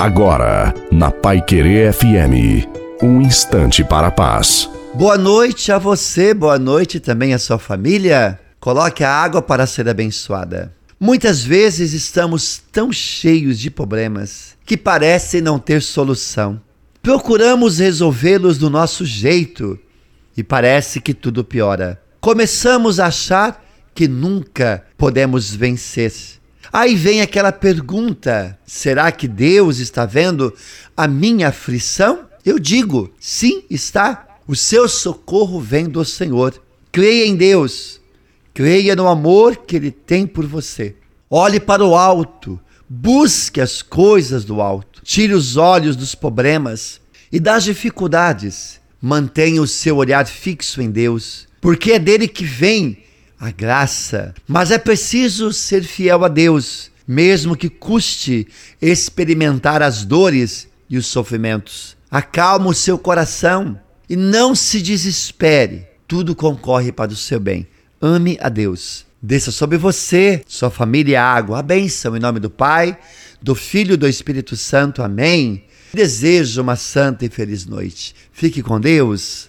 Agora, na Pai Querer FM, um instante para a paz. Boa noite a você, boa noite também à sua família. Coloque a água para ser abençoada. Muitas vezes estamos tão cheios de problemas que parecem não ter solução. Procuramos resolvê-los do nosso jeito e parece que tudo piora. Começamos a achar que nunca podemos vencer Aí vem aquela pergunta: será que Deus está vendo a minha aflição? Eu digo, sim, está. O seu socorro vem do Senhor. Creia em Deus. Creia no amor que Ele tem por você. Olhe para o alto. Busque as coisas do alto. Tire os olhos dos problemas e das dificuldades. Mantenha o seu olhar fixo em Deus, porque é dele que vem a graça. Mas é preciso ser fiel a Deus, mesmo que custe experimentar as dores e os sofrimentos. Acalma o seu coração e não se desespere. Tudo concorre para o seu bem. Ame a Deus. Desça sobre você, sua família, a água, a bênção em nome do Pai, do Filho e do Espírito Santo. Amém. Desejo uma santa e feliz noite. Fique com Deus.